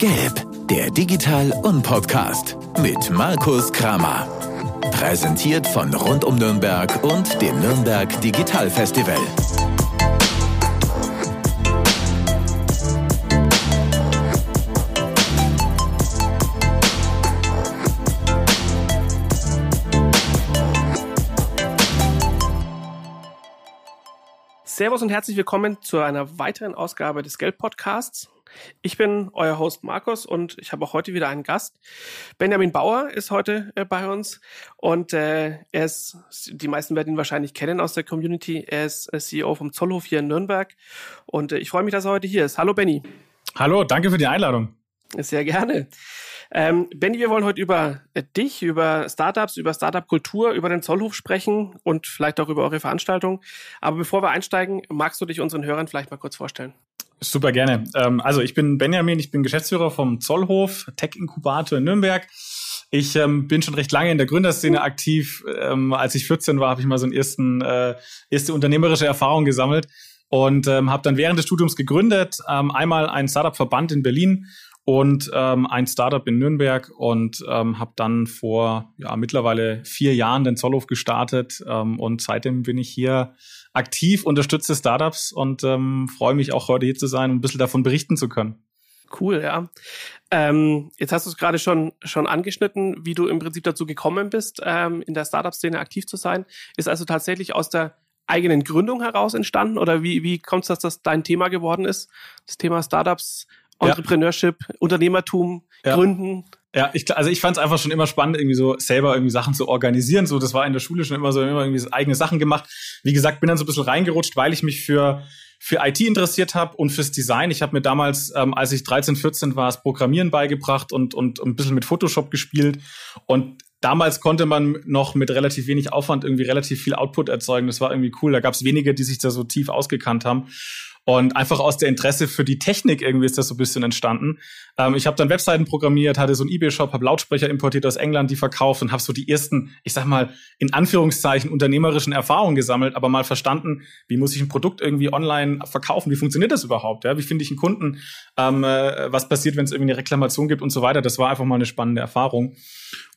Gelb, der Digital- und Podcast mit Markus Kramer. Präsentiert von Rund um Nürnberg und dem Nürnberg Digital Festival. Servus und herzlich willkommen zu einer weiteren Ausgabe des Geld Podcasts. Ich bin euer Host Markus und ich habe auch heute wieder einen Gast. Benjamin Bauer ist heute äh, bei uns und äh, er ist, die meisten werden ihn wahrscheinlich kennen aus der Community. Er ist äh, CEO vom Zollhof hier in Nürnberg und äh, ich freue mich, dass er heute hier ist. Hallo Benny. Hallo, danke für die Einladung. Sehr gerne. Ähm, Benny, wir wollen heute über äh, dich, über Startups, über Startup-Kultur, über den Zollhof sprechen und vielleicht auch über eure Veranstaltung. Aber bevor wir einsteigen, magst du dich unseren Hörern vielleicht mal kurz vorstellen? Super gerne. Ähm, also ich bin Benjamin, ich bin Geschäftsführer vom Zollhof, Tech-Inkubator in Nürnberg. Ich ähm, bin schon recht lange in der Gründerszene aktiv. Ähm, als ich 14 war, habe ich mal so eine ersten, äh, erste unternehmerische Erfahrung gesammelt und ähm, habe dann während des Studiums gegründet. Ähm, einmal einen Startup-Verband in Berlin und ähm, ein Startup in Nürnberg und ähm, habe dann vor ja, mittlerweile vier Jahren den Zollhof gestartet ähm, und seitdem bin ich hier aktiv, unterstütze Startups und ähm, freue mich auch heute hier zu sein und ein bisschen davon berichten zu können. Cool, ja. Ähm, jetzt hast du es gerade schon, schon angeschnitten, wie du im Prinzip dazu gekommen bist, ähm, in der Startup-Szene aktiv zu sein. Ist also tatsächlich aus der eigenen Gründung heraus entstanden oder wie, wie kommt es, dass das dein Thema geworden ist? Das Thema Startups Entrepreneurship, ja. Unternehmertum, ja. Gründen. Ja, ich, also ich fand es einfach schon immer spannend, irgendwie so selber irgendwie Sachen zu organisieren. So, das war in der Schule schon immer so, immer irgendwie eigene Sachen gemacht. Wie gesagt, bin dann so ein bisschen reingerutscht, weil ich mich für für IT interessiert habe und fürs Design. Ich habe mir damals, ähm, als ich 13, 14 war, das Programmieren beigebracht und, und, und ein bisschen mit Photoshop gespielt. Und damals konnte man noch mit relativ wenig Aufwand irgendwie relativ viel Output erzeugen. Das war irgendwie cool. Da gab es wenige, die sich da so tief ausgekannt haben. Und einfach aus der Interesse für die Technik irgendwie ist das so ein bisschen entstanden. Ähm, ich habe dann Webseiten programmiert, hatte so einen eBay-Shop, habe Lautsprecher importiert aus England, die verkauft und habe so die ersten, ich sag mal, in Anführungszeichen unternehmerischen Erfahrungen gesammelt, aber mal verstanden, wie muss ich ein Produkt irgendwie online verkaufen, wie funktioniert das überhaupt, ja? wie finde ich einen Kunden, ähm, äh, was passiert, wenn es irgendwie eine Reklamation gibt und so weiter. Das war einfach mal eine spannende Erfahrung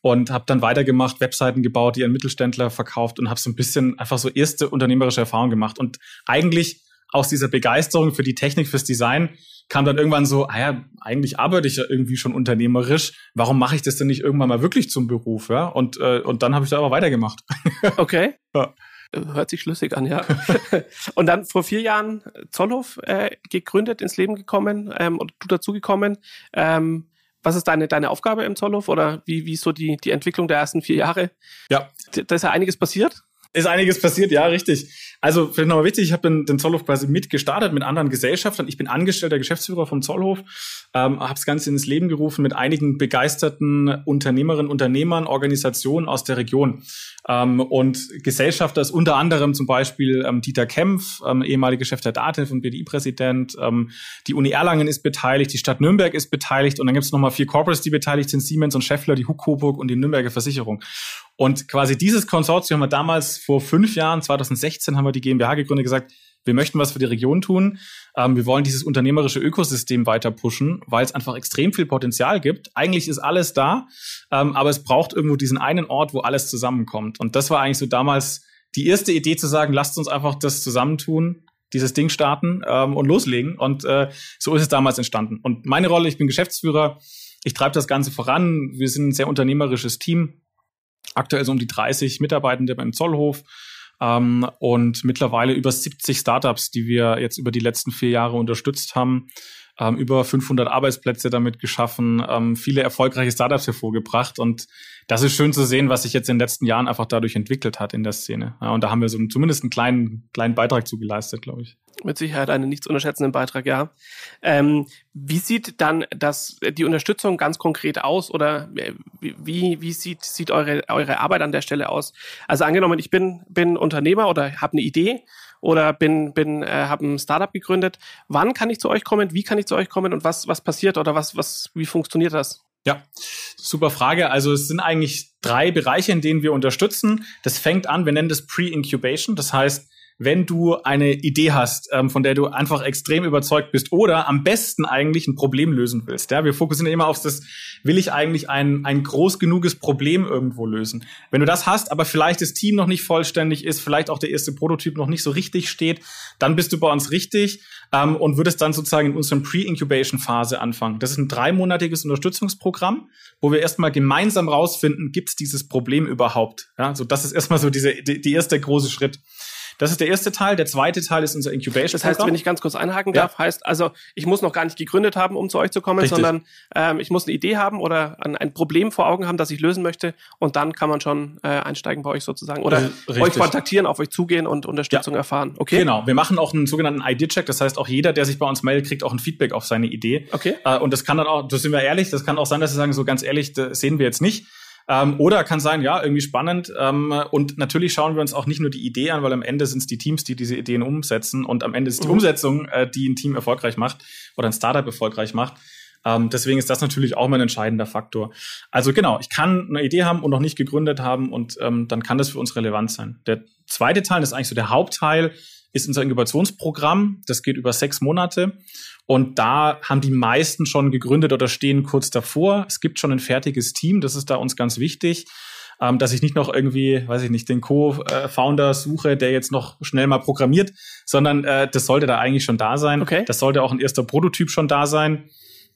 und habe dann weitergemacht, Webseiten gebaut, die an Mittelständler verkauft und habe so ein bisschen einfach so erste unternehmerische Erfahrungen gemacht und eigentlich aus dieser Begeisterung für die Technik, fürs Design, kam dann irgendwann so, ah ja, eigentlich arbeite ich ja irgendwie schon unternehmerisch. Warum mache ich das denn nicht irgendwann mal wirklich zum Beruf? Ja? Und, äh, und dann habe ich da aber weitergemacht. Okay. Ja. Hört sich schlüssig an, ja. und dann vor vier Jahren Zollhof äh, gegründet, ins Leben gekommen ähm, und du dazugekommen. Ähm, was ist deine, deine Aufgabe im Zollhof oder wie, wie ist so die, die Entwicklung der ersten vier Jahre? Ja. Da ist ja einiges passiert. Ist einiges passiert, ja, richtig. Also vielleicht nochmal wichtig, ich habe den, Zollhof quasi mitgestartet mit anderen Gesellschaftern. Ich bin angestellter Geschäftsführer vom Zollhof, ähm, habe das Ganze ins Leben gerufen mit einigen begeisterten Unternehmerinnen, Unternehmern, Organisationen aus der Region. Ähm, und Gesellschafter ist unter anderem zum Beispiel ähm, Dieter Kempf, ähm, ehemaliger Chef der DATEV und BDI-Präsident. Ähm, die Uni Erlangen ist beteiligt, die Stadt Nürnberg ist beteiligt und dann gibt es nochmal vier Corporates, die beteiligt sind, Siemens und Scheffler, die Huck Coburg und die Nürnberger Versicherung. Und quasi dieses Konsortium haben wir damals vor fünf Jahren, 2016, haben wir die GmbH gegründet, gesagt, wir möchten was für die Region tun. Ähm, wir wollen dieses unternehmerische Ökosystem weiter pushen, weil es einfach extrem viel Potenzial gibt. Eigentlich ist alles da, ähm, aber es braucht irgendwo diesen einen Ort, wo alles zusammenkommt. Und das war eigentlich so damals die erste Idee zu sagen, lasst uns einfach das zusammentun, dieses Ding starten ähm, und loslegen. Und äh, so ist es damals entstanden. Und meine Rolle, ich bin Geschäftsführer, ich treibe das Ganze voran. Wir sind ein sehr unternehmerisches Team. Aktuell so um die 30 Mitarbeitende beim Zollhof ähm, und mittlerweile über 70 Startups, die wir jetzt über die letzten vier Jahre unterstützt haben. Ähm, über 500 Arbeitsplätze damit geschaffen, ähm, viele erfolgreiche Startups hervorgebracht und das ist schön zu sehen, was sich jetzt in den letzten Jahren einfach dadurch entwickelt hat in der Szene. Ja, und da haben wir so zumindest einen kleinen, kleinen Beitrag zu geleistet, glaube ich. Mit Sicherheit einen nicht zu unterschätzenden Beitrag, ja. Ähm, wie sieht dann das, die Unterstützung ganz konkret aus oder äh, wie, wie sieht, sieht eure, eure Arbeit an der Stelle aus? Also angenommen, ich bin, bin Unternehmer oder habe eine Idee oder bin, bin, äh, habe ein Startup gegründet. Wann kann ich zu euch kommen? Wie kann ich zu euch kommen und was, was passiert oder was, was, wie funktioniert das? Ja, super Frage. Also es sind eigentlich drei Bereiche, in denen wir unterstützen. Das fängt an, wir nennen das Pre-Incubation. Das heißt, wenn du eine Idee hast, ähm, von der du einfach extrem überzeugt bist oder am besten eigentlich ein Problem lösen willst. Ja, wir fokussieren immer auf das, will ich eigentlich ein, ein groß genuges Problem irgendwo lösen. Wenn du das hast, aber vielleicht das Team noch nicht vollständig ist, vielleicht auch der erste Prototyp noch nicht so richtig steht, dann bist du bei uns richtig ähm, und würdest dann sozusagen in unserem Pre-Incubation-Phase anfangen. Das ist ein dreimonatiges Unterstützungsprogramm, wo wir erstmal gemeinsam rausfinden, gibt es dieses Problem überhaupt? Ja, so das ist erstmal so diese, die, die erste große Schritt. Das ist der erste Teil. Der zweite Teil ist unser Incubation. Das heißt, wenn ich ganz kurz einhaken darf, ja. heißt also, ich muss noch gar nicht gegründet haben, um zu euch zu kommen, Richtig. sondern ähm, ich muss eine Idee haben oder ein, ein, Problem vor Augen haben, das ich lösen möchte und dann kann man schon äh, einsteigen bei euch sozusagen oder Richtig. euch kontaktieren, auf euch zugehen und Unterstützung ja. erfahren. Okay. Genau. Wir machen auch einen sogenannten ID-Check. Das heißt, auch jeder, der sich bei uns meldet, kriegt auch ein Feedback auf seine Idee. Okay. Äh, und das kann dann auch, das sind wir ehrlich, das kann auch sein, dass sie sagen, so ganz ehrlich, das sehen wir jetzt nicht. Ähm, oder kann sein, ja, irgendwie spannend. Ähm, und natürlich schauen wir uns auch nicht nur die Idee an, weil am Ende sind es die Teams, die diese Ideen umsetzen. Und am Ende ist die mhm. Umsetzung, äh, die ein Team erfolgreich macht oder ein Startup erfolgreich macht. Ähm, deswegen ist das natürlich auch mal ein entscheidender Faktor. Also genau, ich kann eine Idee haben und noch nicht gegründet haben und ähm, dann kann das für uns relevant sein. Der zweite Teil, das ist eigentlich so der Hauptteil, ist unser Inkubationsprogramm. Das geht über sechs Monate. Und da haben die meisten schon gegründet oder stehen kurz davor. Es gibt schon ein fertiges Team, das ist da uns ganz wichtig. Ähm, dass ich nicht noch irgendwie, weiß ich nicht, den Co-Founder suche, der jetzt noch schnell mal programmiert, sondern äh, das sollte da eigentlich schon da sein. Okay. Das sollte auch ein erster Prototyp schon da sein.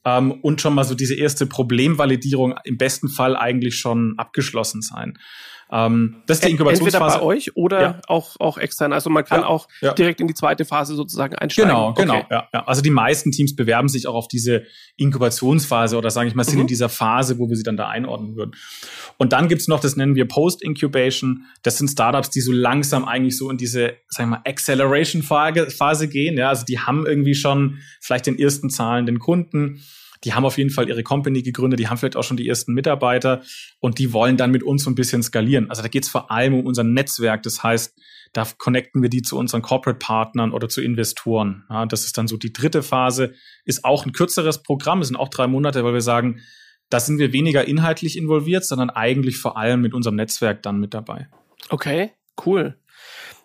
Ähm, und schon mal so diese erste Problemvalidierung im besten Fall eigentlich schon abgeschlossen sein. Ähm, das ist die Inkubationsphase. Entweder bei euch oder ja. auch, auch extern. Also man kann ja, auch ja. direkt in die zweite Phase sozusagen einsteigen. Genau, genau. Okay. Ja, ja. Also die meisten Teams bewerben sich auch auf diese Inkubationsphase oder sage ich mal, sind mhm. in dieser Phase, wo wir sie dann da einordnen würden. Und dann gibt's noch, das nennen wir Post-Incubation. Das sind Startups, die so langsam eigentlich so in diese, sagen wir mal, Acceleration-Phase gehen. Ja, also die haben irgendwie schon vielleicht den ersten zahlenden Kunden die haben auf jeden Fall ihre Company gegründet, die haben vielleicht auch schon die ersten Mitarbeiter und die wollen dann mit uns so ein bisschen skalieren. Also da geht es vor allem um unser Netzwerk. Das heißt, da connecten wir die zu unseren Corporate-Partnern oder zu Investoren. Ja, das ist dann so die dritte Phase, ist auch ein kürzeres Programm, es sind auch drei Monate, weil wir sagen, da sind wir weniger inhaltlich involviert, sondern eigentlich vor allem mit unserem Netzwerk dann mit dabei. Okay, cool.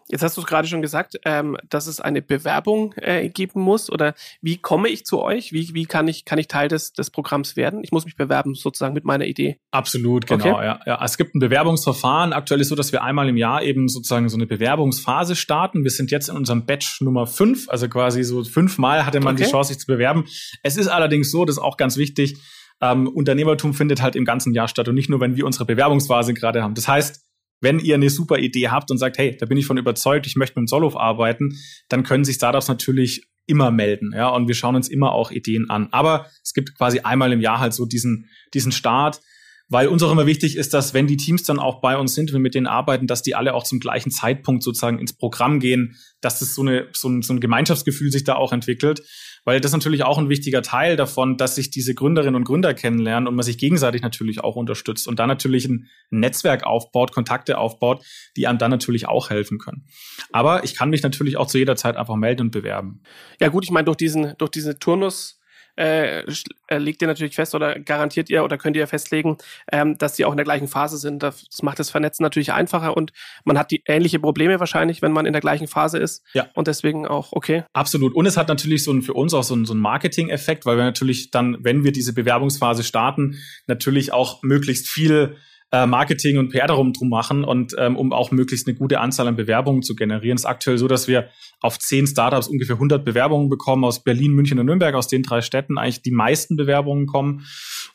Jetzt hast du es gerade schon gesagt, ähm, dass es eine Bewerbung äh, geben muss. Oder wie komme ich zu euch? Wie, wie kann ich kann ich Teil des, des Programms werden? Ich muss mich bewerben sozusagen mit meiner Idee. Absolut, genau. Okay. Ja, ja. Es gibt ein Bewerbungsverfahren. Aktuell ist so, dass wir einmal im Jahr eben sozusagen so eine Bewerbungsphase starten. Wir sind jetzt in unserem Batch Nummer fünf, also quasi so fünfmal hatte man okay. die Chance, sich zu bewerben. Es ist allerdings so, das ist auch ganz wichtig. Ähm, Unternehmertum findet halt im ganzen Jahr statt und nicht nur, wenn wir unsere Bewerbungsphase gerade haben. Das heißt, wenn ihr eine super Idee habt und sagt, hey, da bin ich von überzeugt, ich möchte mit dem Solov arbeiten, dann können sich Startups natürlich immer melden, ja, und wir schauen uns immer auch Ideen an. Aber es gibt quasi einmal im Jahr halt so diesen, diesen Start, weil uns auch immer wichtig ist, dass wenn die Teams dann auch bei uns sind und wir mit denen arbeiten, dass die alle auch zum gleichen Zeitpunkt sozusagen ins Programm gehen, dass das so, eine, so, ein, so ein Gemeinschaftsgefühl sich da auch entwickelt. Weil das natürlich auch ein wichtiger Teil davon, dass sich diese Gründerinnen und Gründer kennenlernen und man sich gegenseitig natürlich auch unterstützt und dann natürlich ein Netzwerk aufbaut, Kontakte aufbaut, die einem dann natürlich auch helfen können. Aber ich kann mich natürlich auch zu jeder Zeit einfach melden und bewerben. Ja gut, ich meine, durch diesen, durch diese Turnus äh, äh, legt ihr natürlich fest oder garantiert ihr oder könnt ihr festlegen, ähm, dass sie auch in der gleichen Phase sind. Das macht das Vernetzen natürlich einfacher und man hat die ähnliche Probleme wahrscheinlich, wenn man in der gleichen Phase ist. Ja. Und deswegen auch okay. Absolut. Und es hat natürlich so ein, für uns auch so ein, so ein Marketing-Effekt, weil wir natürlich dann, wenn wir diese Bewerbungsphase starten, natürlich auch möglichst viel äh, Marketing und PR darum drum machen und ähm, um auch möglichst eine gute Anzahl an Bewerbungen zu generieren. Es ist aktuell so, dass wir auf zehn Startups ungefähr 100 Bewerbungen bekommen aus Berlin, München und Nürnberg, aus den drei Städten eigentlich die meisten Bewerbungen kommen.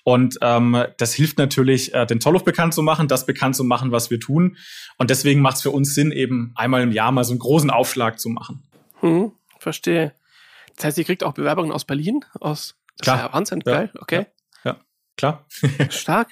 Und ähm, das hilft natürlich, äh, den Zollhof bekannt zu machen, das bekannt zu machen, was wir tun. Und deswegen macht es für uns Sinn, eben einmal im Jahr mal so einen großen Aufschlag zu machen. Hm, verstehe. Das heißt, ihr kriegt auch Bewerbungen aus Berlin, aus Klar. Ja Wahnsinn, geil, ja, okay. Ja, ja klar. Stark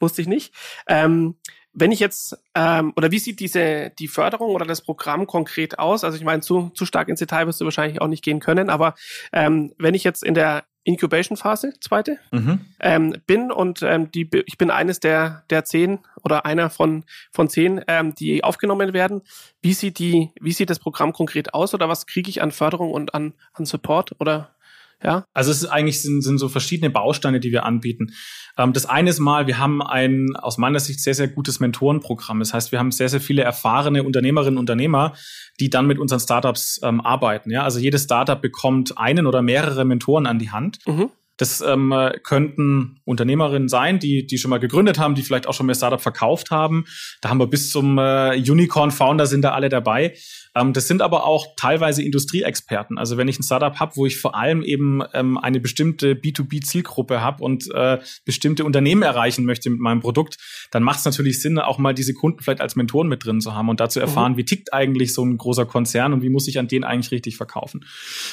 wusste ich nicht. Ähm, wenn ich jetzt, ähm, oder wie sieht diese, die Förderung oder das Programm konkret aus? Also ich meine, zu, zu stark ins Detail wirst du wahrscheinlich auch nicht gehen können, aber ähm, wenn ich jetzt in der Incubation-Phase, zweite, mhm. ähm, bin und ähm, die, ich bin eines der, der zehn oder einer von, von zehn, ähm, die aufgenommen werden. Wie sieht die, wie sieht das Programm konkret aus oder was kriege ich an Förderung und an, an Support oder Ja. Also es ist eigentlich sind, sind so verschiedene Bausteine, die wir anbieten. Ähm, das eine ist mal, wir haben ein aus meiner Sicht sehr, sehr gutes Mentorenprogramm. Das heißt, wir haben sehr, sehr viele erfahrene Unternehmerinnen und Unternehmer, die dann mit unseren Startups ähm, arbeiten. Ja, also jedes Startup bekommt einen oder mehrere Mentoren an die Hand. Mhm. Das ähm, könnten Unternehmerinnen sein, die, die schon mal gegründet haben, die vielleicht auch schon mehr Startup verkauft haben. Da haben wir bis zum äh, Unicorn-Founder sind da alle dabei. Ähm, das sind aber auch teilweise Industrieexperten. Also wenn ich ein Startup habe, wo ich vor allem eben ähm, eine bestimmte B2B-Zielgruppe habe und äh, bestimmte Unternehmen erreichen möchte mit meinem Produkt, dann macht es natürlich Sinn, auch mal diese Kunden vielleicht als Mentoren mit drin zu haben und dazu erfahren, mhm. wie tickt eigentlich so ein großer Konzern und wie muss ich an den eigentlich richtig verkaufen.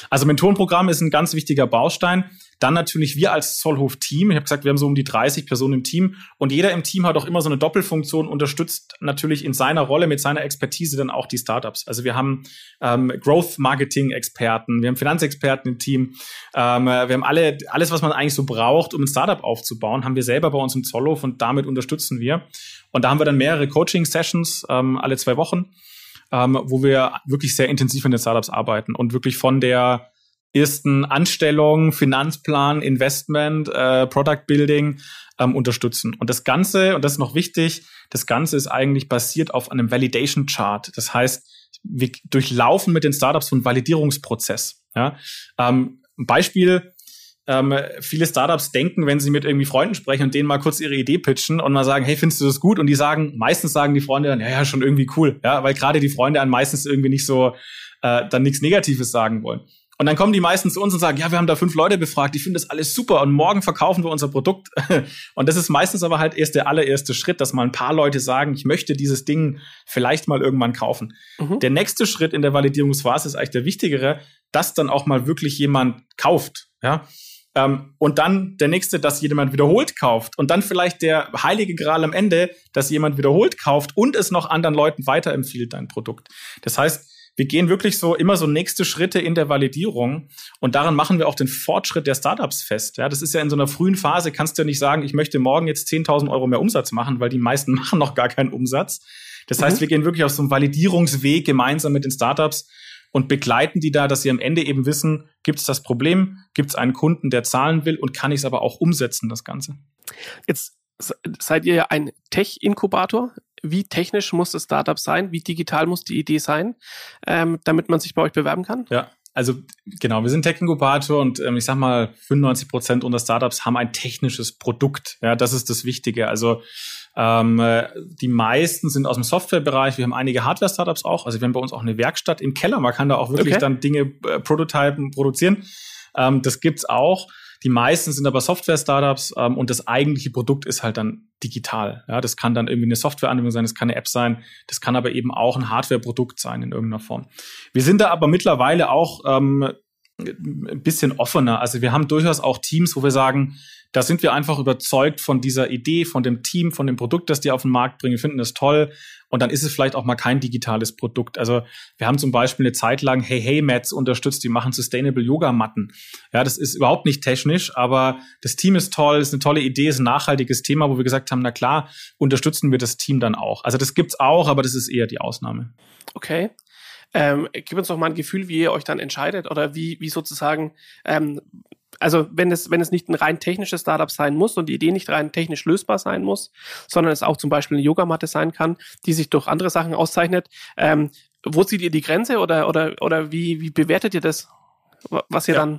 Also Mentorenprogramm ist ein ganz wichtiger Baustein. Dann natürlich wir als Zollhof-Team. Ich habe gesagt, wir haben so um die 30 Personen im Team und jeder im Team hat auch immer so eine Doppelfunktion, unterstützt natürlich in seiner Rolle mit seiner Expertise dann auch die Startups. Also wir haben ähm, Growth-Marketing-Experten, wir haben Finanzexperten im Team, ähm, wir haben alle alles, was man eigentlich so braucht, um ein Startup aufzubauen, haben wir selber bei uns im Zollhof und damit unterstützen wir. Und da haben wir dann mehrere Coaching-Sessions ähm, alle zwei Wochen, ähm, wo wir wirklich sehr intensiv in den Startups arbeiten und wirklich von der ersten Anstellung, Finanzplan, Investment, äh, Product Building ähm, unterstützen. Und das Ganze, und das ist noch wichtig, das Ganze ist eigentlich basiert auf einem Validation Chart. Das heißt, wir durchlaufen mit den Startups so einen Validierungsprozess. Ja? Ähm, Beispiel, ähm, viele Startups denken, wenn sie mit irgendwie Freunden sprechen und denen mal kurz ihre Idee pitchen und mal sagen, hey, findest du das gut? Und die sagen, meistens sagen die Freunde dann, ja, ja, schon irgendwie cool, ja, weil gerade die Freunde an meistens irgendwie nicht so äh, dann nichts Negatives sagen wollen. Und dann kommen die meisten zu uns und sagen, ja, wir haben da fünf Leute befragt, die finden das alles super und morgen verkaufen wir unser Produkt. Und das ist meistens aber halt erst der allererste Schritt, dass mal ein paar Leute sagen, ich möchte dieses Ding vielleicht mal irgendwann kaufen. Mhm. Der nächste Schritt in der Validierungsphase ist eigentlich der wichtigere, dass dann auch mal wirklich jemand kauft. Ja, ähm, und dann der nächste, dass jemand wiederholt kauft. Und dann vielleicht der heilige Gral am Ende, dass jemand wiederholt kauft und es noch anderen Leuten weiterempfiehlt, dein Produkt. Das heißt, wir gehen wirklich so immer so nächste Schritte in der Validierung und daran machen wir auch den Fortschritt der Startups fest. Ja, das ist ja in so einer frühen Phase, kannst du ja nicht sagen, ich möchte morgen jetzt 10.000 Euro mehr Umsatz machen, weil die meisten machen noch gar keinen Umsatz. Das heißt, mhm. wir gehen wirklich auf so einen Validierungsweg gemeinsam mit den Startups und begleiten die da, dass sie am Ende eben wissen, gibt es das Problem, gibt es einen Kunden, der zahlen will und kann ich es aber auch umsetzen, das Ganze. Jetzt seid ihr ja ein Tech-Inkubator wie technisch muss das Startup sein, wie digital muss die Idee sein, ähm, damit man sich bei euch bewerben kann? Ja, also genau, wir sind Tech-Inkubator und ähm, ich sag mal, 95 Prozent unserer Startups haben ein technisches Produkt. Ja, das ist das Wichtige. Also ähm, die meisten sind aus dem Softwarebereich. Wir haben einige Hardware-Startups auch. Also wir haben bei uns auch eine Werkstatt im Keller. Man kann da auch wirklich okay. dann Dinge äh, prototypen, produzieren. Ähm, das gibt's auch. Die meisten sind aber Software-Startups ähm, und das eigentliche Produkt ist halt dann digital. Ja, das kann dann irgendwie eine Softwareanwendung sein, das kann eine App sein, das kann aber eben auch ein Hardware-Produkt sein in irgendeiner Form. Wir sind da aber mittlerweile auch ähm, ein bisschen offener. Also wir haben durchaus auch Teams, wo wir sagen, da sind wir einfach überzeugt von dieser Idee, von dem Team, von dem Produkt, das die auf den Markt bringen, wir finden das toll. Und dann ist es vielleicht auch mal kein digitales Produkt. Also wir haben zum Beispiel eine Zeit lang Hey Hey Mats unterstützt, die machen Sustainable Yoga Matten. Ja, das ist überhaupt nicht technisch, aber das Team ist toll, ist eine tolle Idee, ist ein nachhaltiges Thema, wo wir gesagt haben, na klar, unterstützen wir das Team dann auch. Also das gibt's auch, aber das ist eher die Ausnahme. Okay. Ähm, gib uns noch mal ein Gefühl, wie ihr euch dann entscheidet oder wie, wie sozusagen, ähm, also wenn es, wenn es nicht ein rein technisches Startup sein muss und die Idee nicht rein technisch lösbar sein muss, sondern es auch zum Beispiel eine Yogamatte sein kann, die sich durch andere Sachen auszeichnet, ähm, wo zieht ihr die Grenze oder, oder, oder wie, wie bewertet ihr das, was ihr ja. dann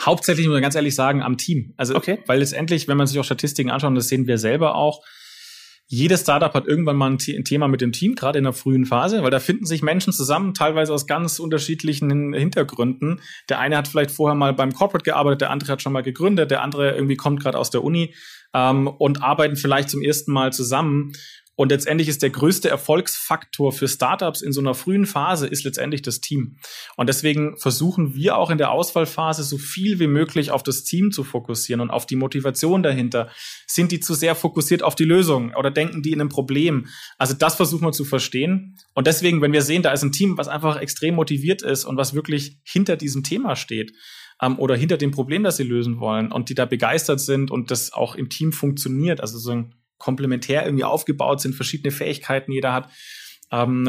Hauptsächlich muss man ganz ehrlich sagen, am Team. Also, okay. weil letztendlich, wenn man sich auch Statistiken anschaut, und das sehen wir selber auch, jedes Startup hat irgendwann mal ein, Thema mit dem Team, gerade in der frühen Phase, weil da finden sich Menschen zusammen, teilweise aus ganz unterschiedlichen Hintergründen. Der eine hat vielleicht vorher mal beim Corporate gearbeitet, der andere hat schon mal gegründet, der andere irgendwie kommt gerade aus der Uni ähm, und arbeiten vielleicht zum ersten Mal zusammen. Und letztendlich ist der größte Erfolgsfaktor für Startups in so einer frühen Phase ist letztendlich das Team. Und deswegen versuchen wir auch in der Auswahlphase so viel wie möglich auf das Team zu fokussieren und auf die Motivation dahinter. Sind die zu sehr fokussiert auf die Lösung oder denken die in einem Problem? Also das versuchen wir zu verstehen. Und deswegen, wenn wir sehen, da ist ein Team, was einfach extrem motiviert ist und was wirklich hinter diesem Thema steht, ähm, oder hinter dem Problem, das sie lösen wollen und die da begeistert sind und das auch im Team funktioniert. Also so ein komplementär irgendwie aufgebaut sind, verschiedene Fähigkeiten jeder hat, ähm,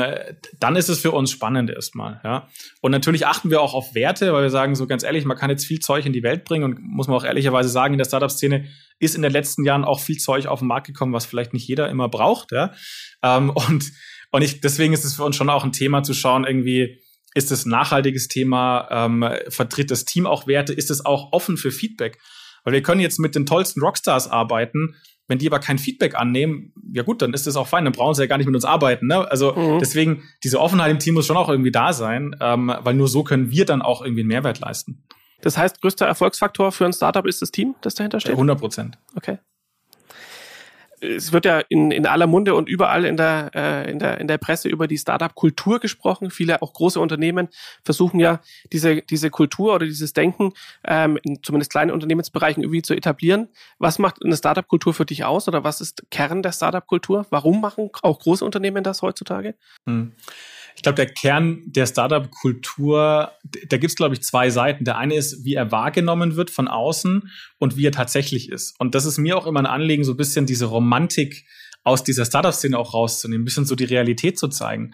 dann ist es für uns spannend erstmal. Ja. Und natürlich achten wir auch auf Werte, weil wir sagen, so ganz ehrlich, man kann jetzt viel Zeug in die Welt bringen und muss man auch ehrlicherweise sagen, in der Startup-Szene ist in den letzten Jahren auch viel Zeug auf den Markt gekommen, was vielleicht nicht jeder immer braucht. Ja. Ähm, und und ich, deswegen ist es für uns schon auch ein Thema zu schauen, irgendwie, ist es ein nachhaltiges Thema, ähm, vertritt das Team auch Werte, ist es auch offen für Feedback? Weil wir können jetzt mit den tollsten Rockstars arbeiten, wenn die aber kein Feedback annehmen, ja gut, dann ist das auch fein, dann brauchen sie ja gar nicht mit uns arbeiten. Ne? Also mhm. deswegen, diese Offenheit im Team muss schon auch irgendwie da sein, ähm, weil nur so können wir dann auch irgendwie einen Mehrwert leisten. Das heißt, größter Erfolgsfaktor für ein Startup ist das Team, das dahinter steht? 100 Prozent. Okay es wird ja in, in aller Munde und überall in der, äh, in der, in der Presse über die Startup-Kultur gesprochen. Viele auch große Unternehmen versuchen ja, diese, diese Kultur oder dieses Denken ähm, in zumindest kleinen Unternehmensbereichen irgendwie zu etablieren. Was macht eine Startup-Kultur für dich aus oder was ist Kern der Startup-Kultur? Warum machen auch große Unternehmen das heutzutage? Hm. Ich glaube, der Kern der Startup-Kultur, da gibt es, glaube ich, zwei Seiten. Der eine ist, wie er wahrgenommen wird von außen und wie er tatsächlich ist. Und das ist mir auch immer ein Anliegen, so ein bisschen diese Romantik aus dieser Startup-Szene auch rauszunehmen, ein bisschen so die Realität zu zeigen.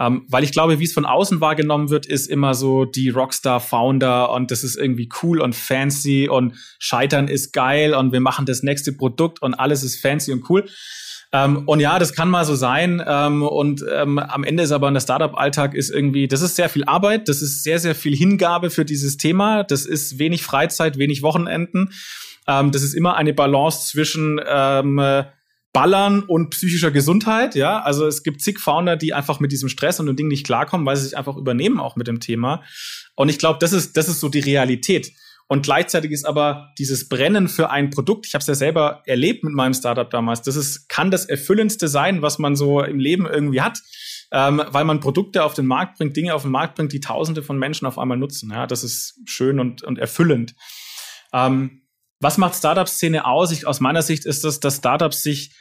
Ähm, weil ich glaube, wie es von außen wahrgenommen wird, ist immer so die Rockstar-Founder und das ist irgendwie cool und fancy und Scheitern ist geil und wir machen das nächste Produkt und alles ist fancy und cool. Ähm, und ja, das kann mal so sein. Ähm, und ähm, am Ende ist aber der Startup-Alltag ist irgendwie, das ist sehr viel Arbeit, das ist sehr, sehr viel Hingabe für dieses Thema, das ist wenig Freizeit, wenig Wochenenden. Ähm, das ist immer eine Balance zwischen ähm, Ballern und psychischer Gesundheit, ja. Also es gibt zig Founder, die einfach mit diesem Stress und dem Ding nicht klarkommen, weil sie sich einfach übernehmen auch mit dem Thema. Und ich glaube, das ist, das ist so die Realität. Und gleichzeitig ist aber dieses Brennen für ein Produkt, ich habe es ja selber erlebt mit meinem Startup damals, das ist, kann das Erfüllendste sein, was man so im Leben irgendwie hat, ähm, weil man Produkte auf den Markt bringt, Dinge auf den Markt bringt, die Tausende von Menschen auf einmal nutzen. Ja, das ist schön und, und erfüllend. Ähm, was macht Startup-Szene aus? Ich, aus meiner Sicht ist das, dass Startups sich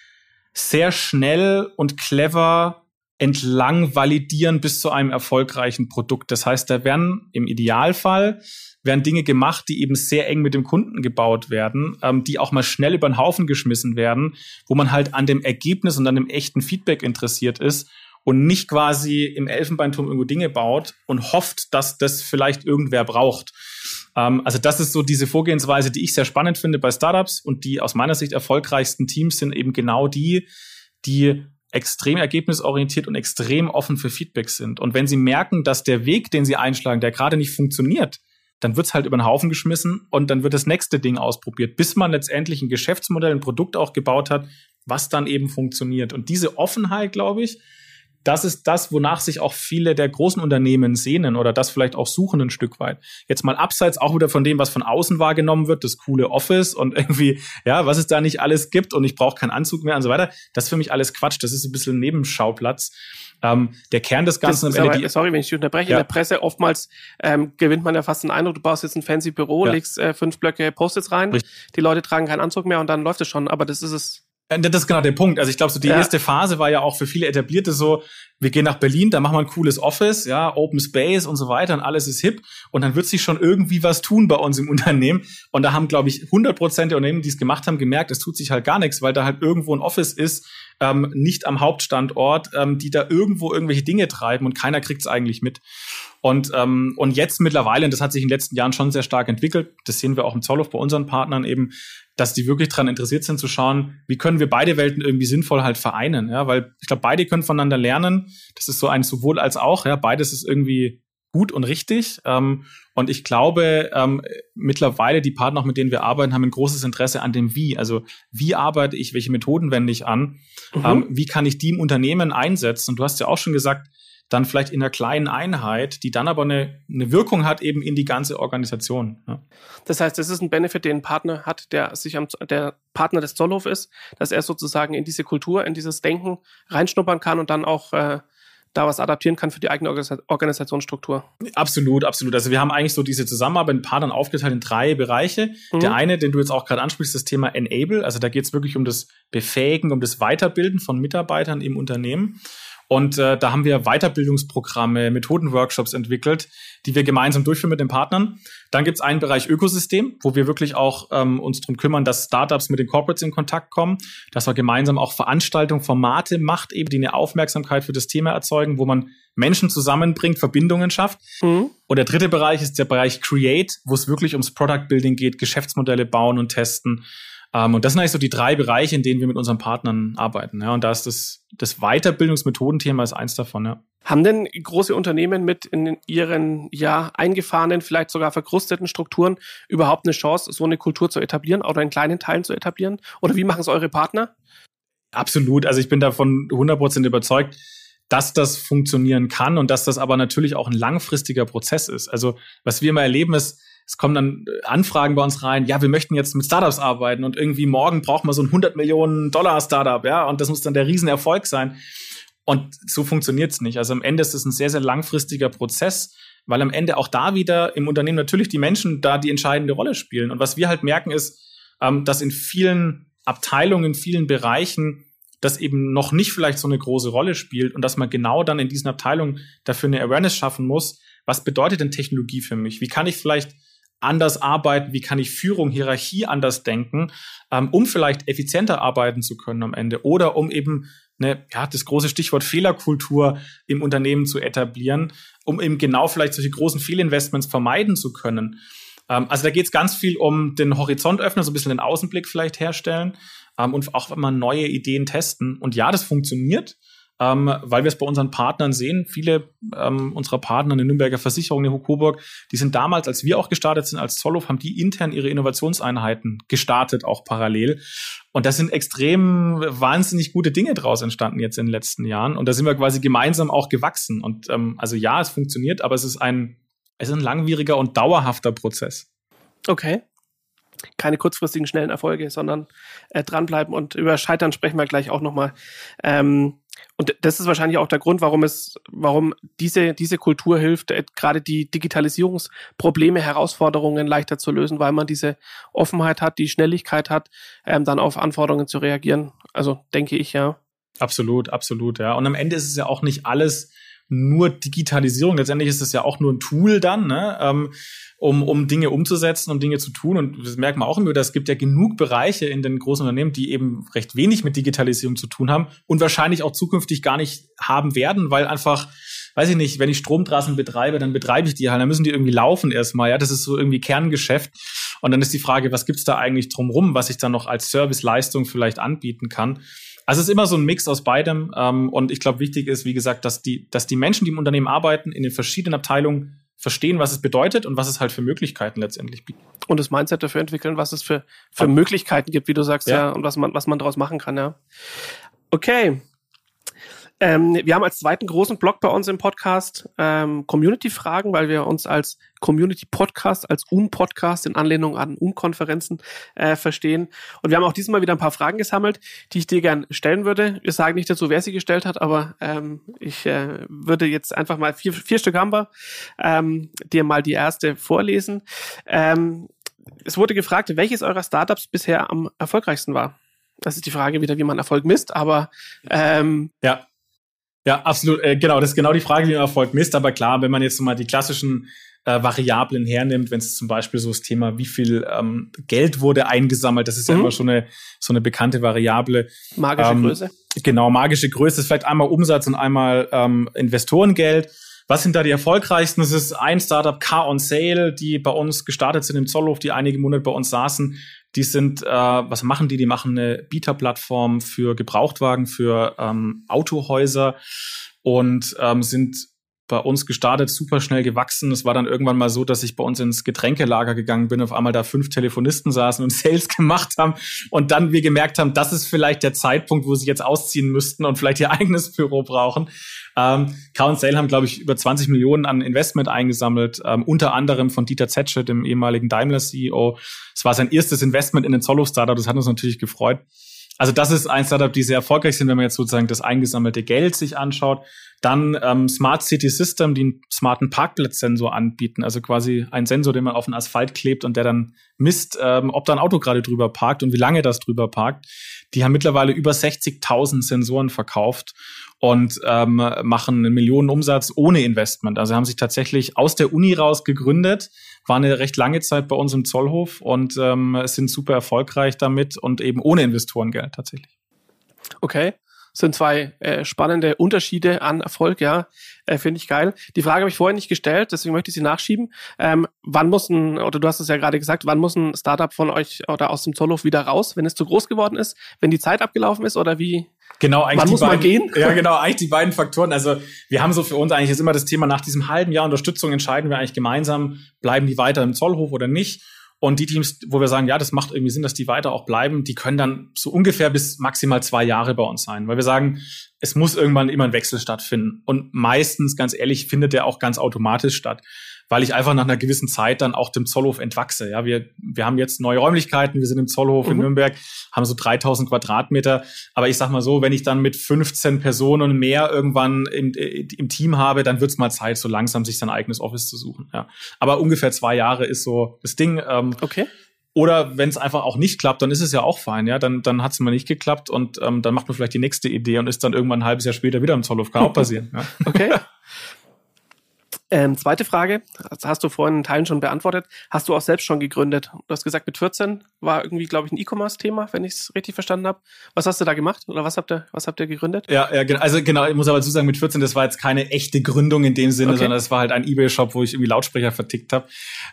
sehr schnell und clever entlang validieren bis zu einem erfolgreichen Produkt. Das heißt, da werden im Idealfall werden Dinge gemacht, die eben sehr eng mit dem Kunden gebaut werden, ähm, die auch mal schnell über den Haufen geschmissen werden, wo man halt an dem Ergebnis und an dem echten Feedback interessiert ist und nicht quasi im Elfenbeinturm irgendwo Dinge baut und hofft, dass das vielleicht irgendwer braucht. Ähm, also das ist so diese Vorgehensweise, die ich sehr spannend finde bei Startups und die aus meiner Sicht erfolgreichsten Teams sind eben genau die, die extrem ergebnisorientiert und extrem offen für Feedback sind. Und wenn sie merken, dass der Weg, den sie einschlagen, der gerade nicht funktioniert, dann wird's halt über den Haufen geschmissen und dann wird das nächste Ding ausprobiert, bis man letztendlich ein Geschäftsmodell, ein Produkt auch gebaut hat, was dann eben funktioniert. Und diese Offenheit, glaube ich, das ist das, wonach sich auch viele der großen Unternehmen sehnen oder das vielleicht auch suchen ein Stück weit. Jetzt mal abseits auch wieder von dem, was von außen wahrgenommen wird, das coole Office und irgendwie, ja, was es da nicht alles gibt und ich brauche keinen Anzug mehr und so weiter. Das ist für mich alles Quatsch. Das ist ein bisschen Nebenschauplatz. Ähm, der Kern des Ganzen am Ende. sorry, wenn ich unterbreche. Ja. In der Presse oftmals ähm, gewinnt man ja fast den Eindruck, du baust jetzt ein fancy Büro, ja. legst äh, fünf Blöcke Post-its rein, Richtig. die Leute tragen keinen Anzug mehr und dann läuft es schon. Aber das ist es das ist genau der Punkt. Also ich glaube, so die ja. erste Phase war ja auch für viele Etablierte so, wir gehen nach Berlin, da machen wir ein cooles Office, ja, Open Space und so weiter und alles ist hip und dann wird sich schon irgendwie was tun bei uns im Unternehmen und da haben, glaube ich, 100 Prozent der Unternehmen, die es gemacht haben, gemerkt, es tut sich halt gar nichts, weil da halt irgendwo ein Office ist, ähm, nicht am Hauptstandort, ähm, die da irgendwo irgendwelche Dinge treiben und keiner kriegt es eigentlich mit. Und, ähm, und jetzt mittlerweile, und das hat sich in den letzten Jahren schon sehr stark entwickelt, das sehen wir auch im Zollhof bei unseren Partnern eben, dass die wirklich daran interessiert sind zu schauen, wie können wir beide Welten irgendwie sinnvoll halt vereinen, ja, weil ich glaube, beide können voneinander lernen. Das ist so ein sowohl als auch, ja, beides ist irgendwie gut und richtig. Ähm, und ich glaube, ähm, mittlerweile die Partner, mit denen wir arbeiten, haben ein großes Interesse an dem Wie. Also wie arbeite ich, welche Methoden wende ich an, mhm. ähm, wie kann ich die im Unternehmen einsetzen. Und du hast ja auch schon gesagt, dann vielleicht in einer kleinen Einheit, die dann aber eine, eine Wirkung hat eben in die ganze Organisation. Ja. Das heißt, das ist ein Benefit, den ein Partner hat, der sich am der Partner des Zollhof ist, dass er sozusagen in diese Kultur, in dieses Denken reinschnuppern kann und dann auch äh, da was adaptieren kann für die eigene Organisationsstruktur. Absolut, absolut. Also wir haben eigentlich so diese Zusammenarbeit mit Partnern aufgeteilt in drei Bereiche. Mhm. Der eine, den du jetzt auch gerade ansprichst, das Thema Enable. Also da geht es wirklich um das Befähigen, um das Weiterbilden von Mitarbeitern im Unternehmen. Und äh, da haben wir Weiterbildungsprogramme, Methodenworkshops entwickelt, die wir gemeinsam durchführen mit den Partnern. Dann gibt es einen Bereich Ökosystem, wo wir wirklich auch ähm, uns darum kümmern, dass Startups mit den Corporates in Kontakt kommen, dass man gemeinsam auch Veranstaltungen, Formate macht, eben die eine Aufmerksamkeit für das Thema erzeugen, wo man Menschen zusammenbringt, Verbindungen schafft. Mhm. Und der dritte Bereich ist der Bereich Create, wo es wirklich ums Product Building geht, Geschäftsmodelle bauen und testen. Ähm, und das sind eigentlich so die drei Bereiche, in denen wir mit unseren Partnern arbeiten. Ja. Und da ist das, das Weiterbildungsmethodenthema ist eins davon. Ja. Haben denn große Unternehmen mit in ihren ja eingefahrenen, vielleicht sogar verkrusteten Strukturen überhaupt eine Chance, so eine Kultur zu etablieren oder in kleinen Teilen zu etablieren? Oder wie machen es eure Partner? Absolut. Also ich bin davon 100% überzeugt, dass das funktionieren kann und dass das aber natürlich auch ein langfristiger Prozess ist. Also was wir immer erleben ist, es kommen dann Anfragen bei uns rein, ja, wir möchten jetzt mit Startups arbeiten und irgendwie morgen brauchen wir so ein 100 Millionen Dollar Startup, ja, und das muss dann der Riesenerfolg sein. Und so funktioniert's nicht. Also am Ende ist es ein sehr, sehr langfristiger Prozess, weil am Ende auch da wieder im Unternehmen natürlich die Menschen da die entscheidende Rolle spielen. Und was wir halt merken ist, ähm, dass in vielen Abteilungen, in vielen Bereichen das eben noch nicht vielleicht so eine große Rolle spielt und dass man genau dann in diesen Abteilungen dafür eine Awareness schaffen muss. Was bedeutet denn Technologie für mich? Wie kann ich vielleicht anders arbeiten? Wie kann ich Führung, Hierarchie anders denken, ähm, um vielleicht effizienter arbeiten zu können am Ende oder um eben eine, ja, das große Stichwort Fehlerkultur im Unternehmen zu etablieren, um eben genau vielleicht solche großen Fehlinvestments vermeiden zu können. Ähm, also da geht es ganz viel um den Horizont öffnen, so ein bisschen den Außenblick vielleicht herstellen ähm, und auch immer neue Ideen testen. Und ja, das funktioniert ähm, weil wir es bei unseren Partnern sehen. Viele ähm, unserer Partner, eine Nürnberger Versicherung, eine Coburg, die sind damals, als wir auch gestartet sind als Zollhof, haben die intern ihre Innovationseinheiten gestartet, auch parallel. Und da sind extrem wahnsinnig gute Dinge draus entstanden jetzt in den letzten Jahren. Und da sind wir quasi gemeinsam auch gewachsen. Und ähm, also ja, es funktioniert, aber es ist ein, es ist ein langwieriger und dauerhafter Prozess. Okay keine kurzfristigen schnellen Erfolge, sondern äh, dranbleiben und über Scheitern sprechen wir gleich auch nochmal. Ähm, und das ist wahrscheinlich auch der Grund, warum es, warum diese, diese Kultur hilft, äh, gerade die Digitalisierungsprobleme, Herausforderungen leichter zu lösen, weil man diese Offenheit hat, die Schnelligkeit hat, ähm, dann auf Anforderungen zu reagieren. Also denke ich, ja. Absolut, absolut, ja. Und am Ende ist es ja auch nicht alles nur Digitalisierung. Letztendlich ist es ja auch nur ein Tool dann, ne, ähm, um, um Dinge umzusetzen, um Dinge zu tun. Und das merkt man auch immer, es gibt ja genug Bereiche in den großen Unternehmen, die eben recht wenig mit Digitalisierung zu tun haben und wahrscheinlich auch zukünftig gar nicht haben werden, weil einfach weiß ich nicht, wenn ich Stromtrassen betreibe, dann betreibe ich die halt, dann müssen die irgendwie laufen erstmal, ja, das ist so irgendwie Kerngeschäft. Und dann ist die Frage, was gibt's da eigentlich drumrum, was ich dann noch als Serviceleistung vielleicht anbieten kann? Also es ist immer so ein Mix aus beidem. Ähm, und ich glaube, wichtig ist, wie gesagt, dass die, dass die Menschen, die im Unternehmen arbeiten, in den verschiedenen Abteilungen verstehen, was es bedeutet und was es halt für Möglichkeiten letztendlich bietet. Und das Mindset dafür entwickeln, was es für, für Möglichkeiten gibt, wie du sagst, ja. ja, und was man, was man daraus machen kann, ja. Okay, ähm, wir haben als zweiten großen Blog bei uns im Podcast ähm, Community-Fragen, weil wir uns als Community-Podcast, als UM-Podcast in Anlehnung an UM-Konferenzen äh, verstehen. Und wir haben auch diesmal wieder ein paar Fragen gesammelt, die ich dir gern stellen würde. Wir sagen nicht dazu, wer sie gestellt hat, aber ähm, ich äh, würde jetzt einfach mal vier, vier Stück haben wir, ähm, dir mal die erste vorlesen. Ähm, es wurde gefragt, welches eurer Startups bisher am erfolgreichsten war. Das ist die Frage wieder, wie man Erfolg misst, aber ähm, ja. Ja, absolut. Äh, genau, das ist genau die Frage, wie man Erfolg misst. Aber klar, wenn man jetzt mal die klassischen äh, Variablen hernimmt, wenn es zum Beispiel so das Thema, wie viel ähm, Geld wurde eingesammelt, das ist mhm. ja immer schon eine, so eine bekannte Variable. Magische ähm, Größe. Genau, magische Größe ist vielleicht einmal Umsatz und einmal ähm, Investorengeld. Was sind da die erfolgreichsten? Das ist ein Startup, Car on Sale, die bei uns gestartet sind im Zollhof, die einige Monate bei uns saßen. Die sind, äh, was machen die? Die machen eine Bieterplattform für Gebrauchtwagen, für ähm, Autohäuser und ähm, sind bei uns gestartet, super schnell gewachsen. Es war dann irgendwann mal so, dass ich bei uns ins Getränkelager gegangen bin, auf einmal da fünf Telefonisten saßen und Sales gemacht haben und dann wir gemerkt haben, das ist vielleicht der Zeitpunkt, wo sie jetzt ausziehen müssten und vielleicht ihr eigenes Büro brauchen. Ähm, Sale haben, glaube ich, über 20 Millionen an Investment eingesammelt, ähm, unter anderem von Dieter Zetsche, dem ehemaligen Daimler-CEO. Es war sein erstes Investment in den Zollhof-Startup, das hat uns natürlich gefreut. Also das ist ein Startup, die sehr erfolgreich sind, wenn man jetzt sozusagen das eingesammelte Geld sich anschaut. Dann ähm, Smart City System, die einen smarten Parkplatzsensor anbieten, also quasi ein Sensor, den man auf den Asphalt klebt und der dann misst, ähm, ob da ein Auto gerade drüber parkt und wie lange das drüber parkt. Die haben mittlerweile über 60.000 Sensoren verkauft und ähm, machen einen Millionenumsatz ohne Investment. Also haben sich tatsächlich aus der Uni raus gegründet, war eine recht lange Zeit bei uns im Zollhof und ähm, sind super erfolgreich damit und eben ohne Investorengeld tatsächlich. Okay sind zwei äh, spannende Unterschiede an Erfolg, ja. Äh, Finde ich geil. Die Frage habe ich vorher nicht gestellt, deswegen möchte ich sie nachschieben. Ähm, wann muss ein, oder du hast es ja gerade gesagt, wann muss ein Startup von euch oder aus dem Zollhof wieder raus, wenn es zu groß geworden ist, wenn die Zeit abgelaufen ist oder wie? Genau, eigentlich wann muss beiden, man gehen? Ja, genau, eigentlich die beiden Faktoren. Also wir haben so für uns eigentlich ist immer das Thema, nach diesem halben Jahr Unterstützung entscheiden wir eigentlich gemeinsam, bleiben die weiter im Zollhof oder nicht. Und die Teams, wo wir sagen, ja, das macht irgendwie Sinn, dass die weiter auch bleiben, die können dann so ungefähr bis maximal zwei Jahre bei uns sein, weil wir sagen, es muss irgendwann immer ein Wechsel stattfinden. Und meistens, ganz ehrlich, findet der auch ganz automatisch statt weil ich einfach nach einer gewissen Zeit dann auch dem Zollhof entwachse. Ja, wir, wir haben jetzt neue Räumlichkeiten, wir sind im Zollhof mhm. in Nürnberg, haben so 3000 Quadratmeter. Aber ich sag mal so, wenn ich dann mit 15 Personen mehr irgendwann im, im Team habe, dann wird's mal Zeit, so langsam sich sein eigenes Office zu suchen. Ja. Aber ungefähr zwei Jahre ist so das Ding. Ähm, okay. Oder wenn es einfach auch nicht klappt, dann ist es ja auch fein, ja. Dann, dann hat es mal nicht geklappt und ähm, dann macht man vielleicht die nächste Idee und ist dann irgendwann ein halbes Jahr später wieder im Zollhof. Kann auch passieren. Ja. Okay. Ähm, zweite Frage, das hast du vorhin in Teilen schon beantwortet. Hast du auch selbst schon gegründet? Du hast gesagt, mit 14 war irgendwie, glaube ich, ein E-Commerce-Thema, wenn ich es richtig verstanden habe. Was hast du da gemacht oder was habt ihr, was habt ihr gegründet? Ja, ja, also genau, ich muss aber dazu sagen, mit 14, das war jetzt keine echte Gründung in dem Sinne, okay. sondern es war halt ein Ebay-Shop, wo ich irgendwie Lautsprecher vertickt habe.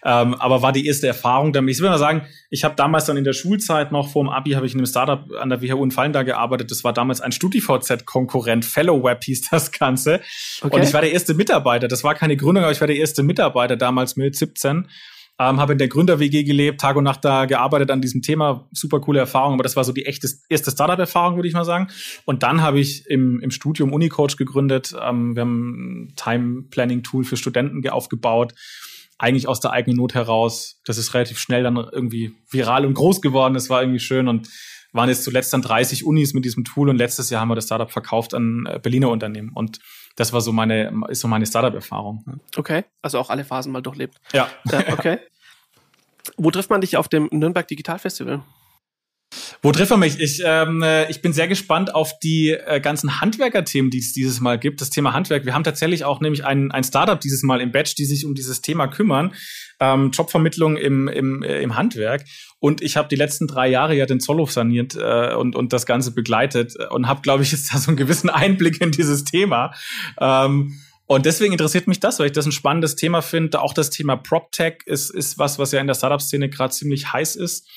Ähm, aber war die erste Erfahrung damit. Ich will mal sagen, ich habe damals dann in der Schulzeit noch vor dem Abi habe ich in einem Startup an der WHU in Fallen da gearbeitet. Das war damals ein StudiVZ-Konkurrent, FellowWeb hieß das Ganze. Okay. Und ich war der erste Mitarbeiter. Das war keine Gründung, aber ich war der erste Mitarbeiter damals mit 17. Ähm, habe in der Gründer-WG gelebt, Tag und Nacht da gearbeitet an diesem Thema. Super coole Erfahrung, aber das war so die echte, erste Startup-Erfahrung, würde ich mal sagen. Und dann habe ich im, im Studium Unicoach gegründet. Ähm, wir haben ein Time-Planning-Tool für Studenten aufgebaut. Eigentlich aus der eigenen Not heraus. Das ist relativ schnell dann irgendwie viral und groß geworden. Das war irgendwie schön und waren jetzt zuletzt dann 30 Unis mit diesem Tool und letztes Jahr haben wir das Startup verkauft an äh, Berliner Unternehmen. Und das war so meine, ist so meine Startup-Erfahrung. Okay, also auch alle Phasen mal durchlebt. Ja. ja okay. Wo trifft man dich auf dem Nürnberg Digital Festival? Wo trifft man mich? Ich, ähm, äh, ich bin sehr gespannt auf die äh, ganzen Handwerker-Themen, die es dieses Mal gibt. Das Thema Handwerk. Wir haben tatsächlich auch nämlich ein, ein Startup dieses Mal im Batch, die sich um dieses Thema kümmern. Ähm, Jobvermittlung im, im, äh, im Handwerk. Und ich habe die letzten drei Jahre ja den Zollhof saniert äh, und, und das Ganze begleitet und habe, glaube ich, jetzt da so einen gewissen Einblick in dieses Thema. Ähm, und deswegen interessiert mich das, weil ich das ein spannendes Thema finde. Auch das Thema PropTech ist, ist was, was ja in der Startup-Szene gerade ziemlich heiß ist.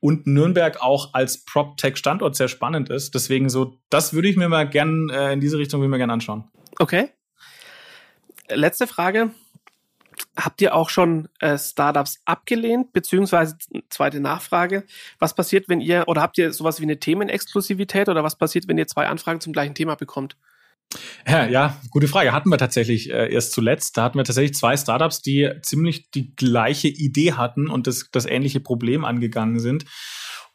Und Nürnberg auch als PropTech-Standort sehr spannend ist. Deswegen so, das würde ich mir mal gern äh, in diese Richtung würde ich mir gern anschauen. Okay. Letzte Frage. Habt ihr auch schon äh, Startups abgelehnt? Beziehungsweise zweite Nachfrage. Was passiert, wenn ihr, oder habt ihr sowas wie eine Themenexklusivität oder was passiert, wenn ihr zwei Anfragen zum gleichen Thema bekommt? Ja, ja, gute Frage. Hatten wir tatsächlich äh, erst zuletzt. Da hatten wir tatsächlich zwei Startups, die ziemlich die gleiche Idee hatten und das, das ähnliche Problem angegangen sind.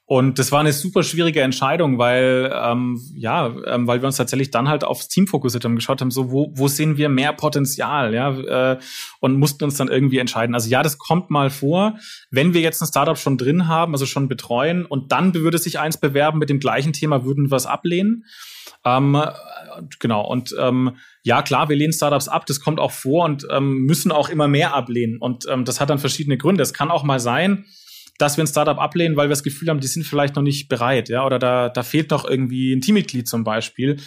Und das war eine super schwierige Entscheidung, weil ähm, ja, ähm, weil wir uns tatsächlich dann halt aufs Team fokussiert haben, geschaut haben, so wo wo sehen wir mehr Potenzial, ja, äh, und mussten uns dann irgendwie entscheiden. Also ja, das kommt mal vor, wenn wir jetzt ein Startup schon drin haben, also schon betreuen, und dann würde sich eins bewerben mit dem gleichen Thema, würden wir es ablehnen. Ähm, genau, und ähm, ja, klar, wir lehnen Startups ab, das kommt auch vor und ähm, müssen auch immer mehr ablehnen. Und ähm, das hat dann verschiedene Gründe. Es kann auch mal sein, dass wir ein Startup ablehnen, weil wir das Gefühl haben, die sind vielleicht noch nicht bereit, ja, oder da, da fehlt noch irgendwie ein Teammitglied zum Beispiel.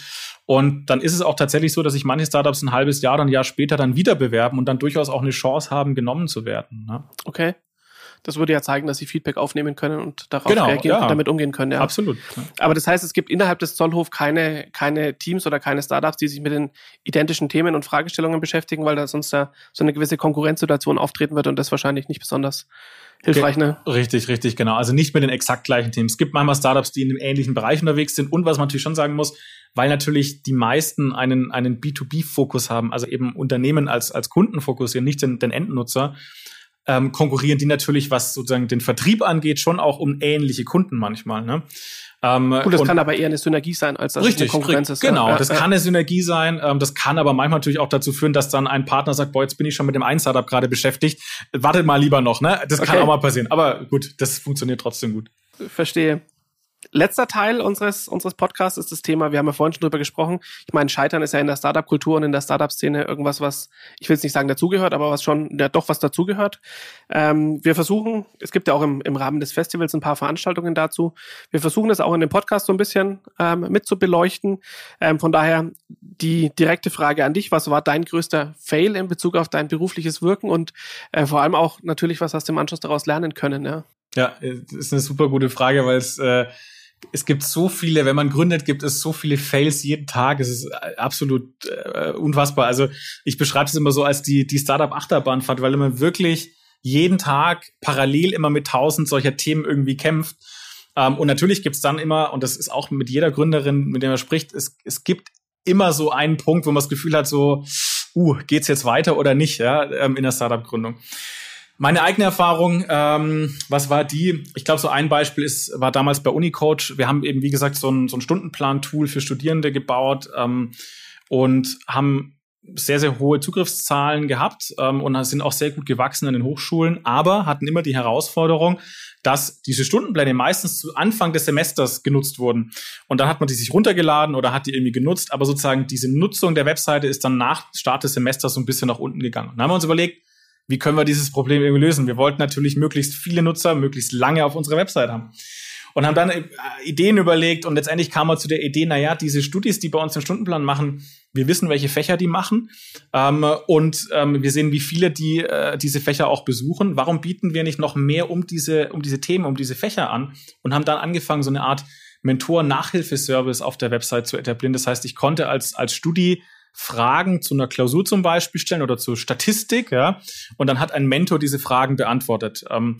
Und dann ist es auch tatsächlich so, dass sich manche Startups ein halbes Jahr oder ein Jahr später dann wieder bewerben und dann durchaus auch eine Chance haben, genommen zu werden. Ne? Okay. Das würde ja zeigen, dass sie Feedback aufnehmen können und darauf genau, reagieren ja. und damit umgehen können. Ja. Absolut. Ja. Aber das heißt, es gibt innerhalb des Zollhof keine, keine Teams oder keine Startups, die sich mit den identischen Themen und Fragestellungen beschäftigen, weil da sonst da so eine gewisse Konkurrenzsituation auftreten wird und das wahrscheinlich nicht besonders hilfreich, ne? Richtig, richtig, genau. Also nicht mit den exakt gleichen Teams. Es gibt manchmal Startups, die in einem ähnlichen Bereich unterwegs sind und was man natürlich schon sagen muss, weil natürlich die meisten einen, einen B2B-Fokus haben, also eben Unternehmen als, als Kunden fokussieren, nicht den, den Endnutzer, ähm, konkurrieren die natürlich, was sozusagen den Vertrieb angeht, schon auch um ähnliche Kunden manchmal. Ne? Ähm, Gut, das kann aber eher eine Synergie sein, als dass richtig, eine Konkurrenz ist. Genau, ja, das ja. kann eine Synergie sein. Ähm, das kann aber manchmal natürlich auch dazu führen, dass dann ein Partner sagt, boah, jetzt bin ich schon mit dem einen Startup gerade beschäftigt. Wartet mal lieber noch, ne? Das okay. kann auch mal passieren. Aber gut, das funktioniert trotzdem gut. Verstehe. Letzter Teil unseres, unseres Podcasts ist das Thema, wir haben ja vorhin schon drüber gesprochen. Ich meine, Scheitern ist ja in der Startup-Kultur und in der Startup-Szene irgendwas, was, ich will jetzt nicht sagen dazugehört, aber was schon, ja doch was dazugehört. Ähm, wir versuchen, es gibt ja auch im, im Rahmen des Festivals ein paar Veranstaltungen dazu. Wir versuchen das auch in dem Podcast so ein bisschen ähm, mit zu beleuchten. Ähm, von daher die direkte Frage an dich, was war dein größter Fail in Bezug auf dein berufliches Wirken und äh, vor allem auch natürlich, was hast du im Anschluss daraus lernen können? Ja? Ja, das ist eine super gute Frage, weil es äh, es gibt so viele, wenn man gründet, gibt es so viele Fails jeden Tag. Es ist äh, absolut äh, unfassbar. Also ich beschreibe es immer so als die die Startup Achterbahnfahrt, weil man wirklich jeden Tag parallel immer mit tausend solcher Themen irgendwie kämpft. Ähm, und natürlich gibt's dann immer, und das ist auch mit jeder Gründerin, mit der man spricht, es, es gibt immer so einen Punkt, wo man das Gefühl hat, so, uh, geht's jetzt weiter oder nicht, ja, ähm, in der Startup-Gründung. Meine eigene Erfahrung, ähm, was war die? Ich glaube, so ein Beispiel ist, war damals bei Unicoach. Wir haben eben, wie gesagt, so ein, so ein Stundenplan-Tool für Studierende gebaut ähm, und haben sehr, sehr hohe Zugriffszahlen gehabt ähm, und sind auch sehr gut gewachsen an den Hochschulen, aber hatten immer die Herausforderung, dass diese Stundenpläne meistens zu Anfang des Semesters genutzt wurden. Und dann hat man die sich runtergeladen oder hat die irgendwie genutzt, aber sozusagen diese Nutzung der Webseite ist dann nach Start des Semesters so ein bisschen nach unten gegangen. dann haben wir uns überlegt, wie können wir dieses Problem irgendwie lösen? Wir wollten natürlich möglichst viele Nutzer möglichst lange auf unserer Website haben. Und haben dann äh, Ideen überlegt und letztendlich kam man zu der Idee, naja, diese Studis, die bei uns den Stundenplan machen, wir wissen, welche Fächer die machen ähm, und ähm, wir sehen, wie viele die äh, diese Fächer auch besuchen. Warum bieten wir nicht noch mehr um diese, um diese Themen, um diese Fächer an? Und haben dann angefangen, so eine Art Mentor-Nachhilfeservice auf der Website zu etablieren. Das heißt, ich konnte als, als Studi Fragen zu einer Klausur zum Beispiel stellen oder zur Statistik, ja. Und dann hat ein Mentor diese Fragen beantwortet. Ähm,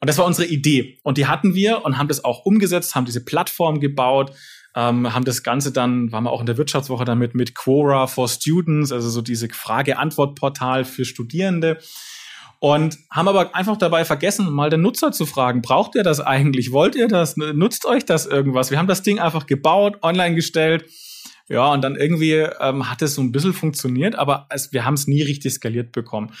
und das war unsere Idee. Und die hatten wir und haben das auch umgesetzt, haben diese Plattform gebaut, ähm, haben das Ganze dann, waren wir auch in der Wirtschaftswoche damit mit Quora for Students, also so diese Frage-Antwort-Portal für Studierende. Und haben aber einfach dabei vergessen, mal den Nutzer zu fragen, braucht ihr das eigentlich? Wollt ihr das? Nutzt euch das irgendwas? Wir haben das Ding einfach gebaut, online gestellt ja, und dann irgendwie ähm, hat es so ein bisschen funktioniert, aber es, wir haben es nie richtig skaliert bekommen.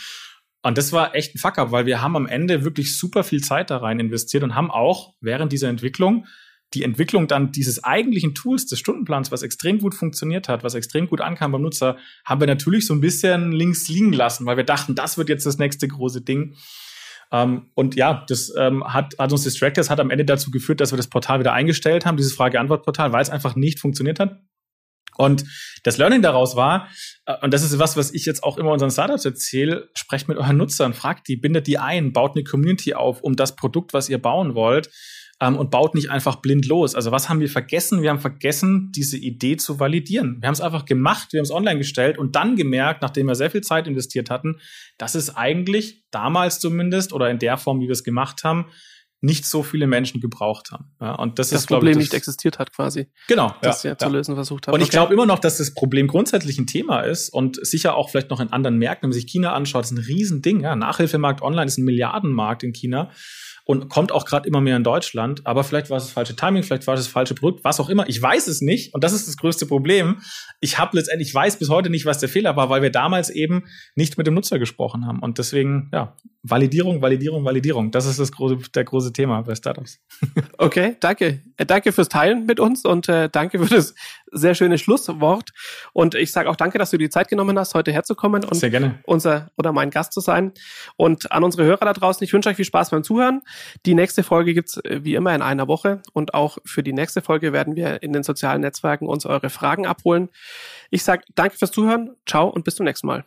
Und das war echt ein Fuck-up, weil wir haben am Ende wirklich super viel Zeit da rein investiert und haben auch während dieser Entwicklung die Entwicklung dann dieses eigentlichen Tools des Stundenplans, was extrem gut funktioniert hat, was extrem gut ankam beim Nutzer, haben wir natürlich so ein bisschen links liegen lassen, weil wir dachten, das wird jetzt das nächste große Ding. Ähm, und ja, das ähm, hat, hat uns Distractors hat am Ende dazu geführt, dass wir das Portal wieder eingestellt haben, dieses Frage-Antwort-Portal, weil es einfach nicht funktioniert hat. Und das Learning daraus war, äh, und das ist was, was ich jetzt auch immer unseren Startups erzähle, sprecht mit euren Nutzern, fragt die, bindet die ein, baut eine Community auf um das Produkt, was ihr bauen wollt ähm, und baut nicht einfach blind los. Also was haben wir vergessen? Wir haben vergessen, diese Idee zu validieren. Wir haben es einfach gemacht, wir haben es online gestellt und dann gemerkt, nachdem wir sehr viel Zeit investiert hatten, dass es eigentlich damals zumindest oder in der Form, wie wir es gemacht haben, nicht so viele Menschen gebraucht haben. Ja, und das, das ist, Problem ich, das, nicht existiert hat quasi. Genau. Das ja, ja, zu lösen versucht hat. Und ich okay. glaube immer noch, dass das Problem grundsätzlich ein Thema ist und sicher auch vielleicht noch in anderen Märkten, wenn man sich China anschaut, ist ein Riesending. Ja, Nachhilfemarkt online ist ein Milliardenmarkt in China und kommt auch gerade immer mehr in Deutschland. Aber vielleicht war es das falsche Timing, vielleicht war es das falsche Produkt, was auch immer. Ich weiß es nicht und das ist das größte Problem. Ich habe letztendlich, ich weiß bis heute nicht, was der Fehler war, weil wir damals eben nicht mit dem Nutzer gesprochen haben. Und deswegen, ja, Validierung, Validierung, Validierung. Das ist das große, der große Thema bei Startups. Okay, danke. Äh, danke fürs Teilen mit uns und äh, danke für das sehr schöne Schlusswort. Und ich sage auch danke, dass du die Zeit genommen hast, heute herzukommen und sehr gerne. unser oder mein Gast zu sein. Und an unsere Hörer da draußen, ich wünsche euch viel Spaß beim Zuhören. Die nächste Folge gibt's äh, wie immer in einer Woche und auch für die nächste Folge werden wir in den sozialen Netzwerken uns eure Fragen abholen. Ich sage danke fürs Zuhören, ciao und bis zum nächsten Mal.